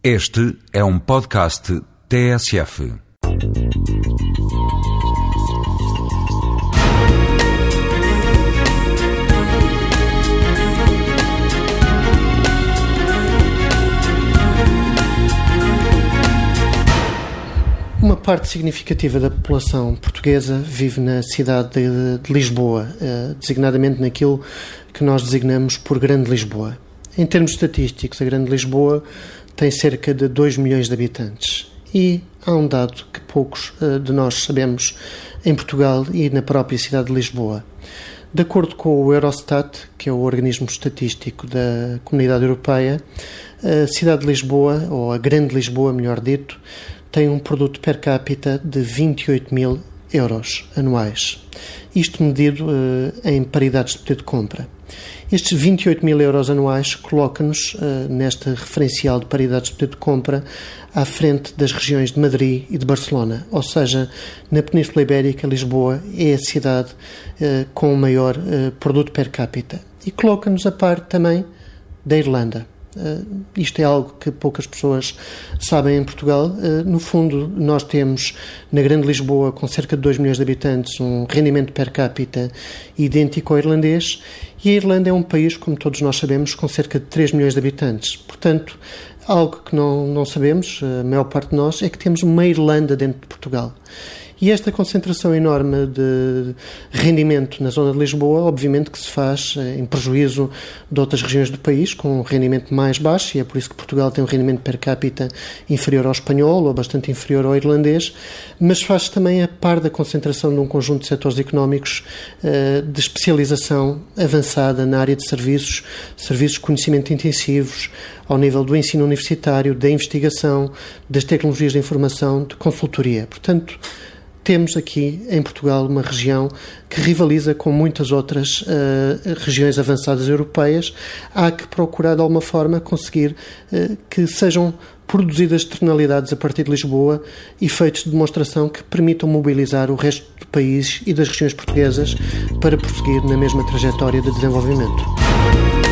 Este é um podcast TSF. Uma parte significativa da população portuguesa vive na cidade de, de Lisboa, eh, designadamente naquilo que nós designamos por Grande Lisboa. Em termos estatísticos, a Grande Lisboa tem cerca de 2 milhões de habitantes. E há um dado que poucos uh, de nós sabemos em Portugal e na própria cidade de Lisboa. De acordo com o Eurostat, que é o organismo estatístico da Comunidade Europeia, a cidade de Lisboa, ou a Grande Lisboa, melhor dito, tem um produto per capita de 28 mil euros anuais. Isto medido uh, em paridades de poder de compra. Estes 28 mil euros anuais coloca-nos uh, nesta referencial de paridades de poder de compra à frente das regiões de Madrid e de Barcelona, ou seja, na Península Ibérica, Lisboa é a cidade uh, com o maior uh, produto per capita. E coloca-nos a par também da Irlanda. Uh, isto é algo que poucas pessoas sabem em Portugal. Uh, no fundo, nós temos na Grande Lisboa, com cerca de 2 milhões de habitantes, um rendimento per capita idêntico ao irlandês, e a Irlanda é um país, como todos nós sabemos, com cerca de 3 milhões de habitantes. Portanto, algo que não, não sabemos, a maior parte de nós, é que temos uma Irlanda dentro de Portugal. E esta concentração enorme de rendimento na zona de Lisboa, obviamente que se faz eh, em prejuízo de outras regiões do país, com um rendimento mais baixo, e é por isso que Portugal tem um rendimento per capita inferior ao espanhol ou bastante inferior ao irlandês, mas faz também a par da concentração de um conjunto de setores económicos eh, de especialização avançada na área de serviços, serviços de conhecimento intensivos, ao nível do ensino universitário, da investigação, das tecnologias de informação, de consultoria. Portanto, temos aqui em Portugal uma região que rivaliza com muitas outras uh, regiões avançadas europeias. Há que procurar de alguma forma conseguir uh, que sejam produzidas externalidades a partir de Lisboa, efeitos de demonstração que permitam mobilizar o resto do país e das regiões portuguesas para prosseguir na mesma trajetória de desenvolvimento.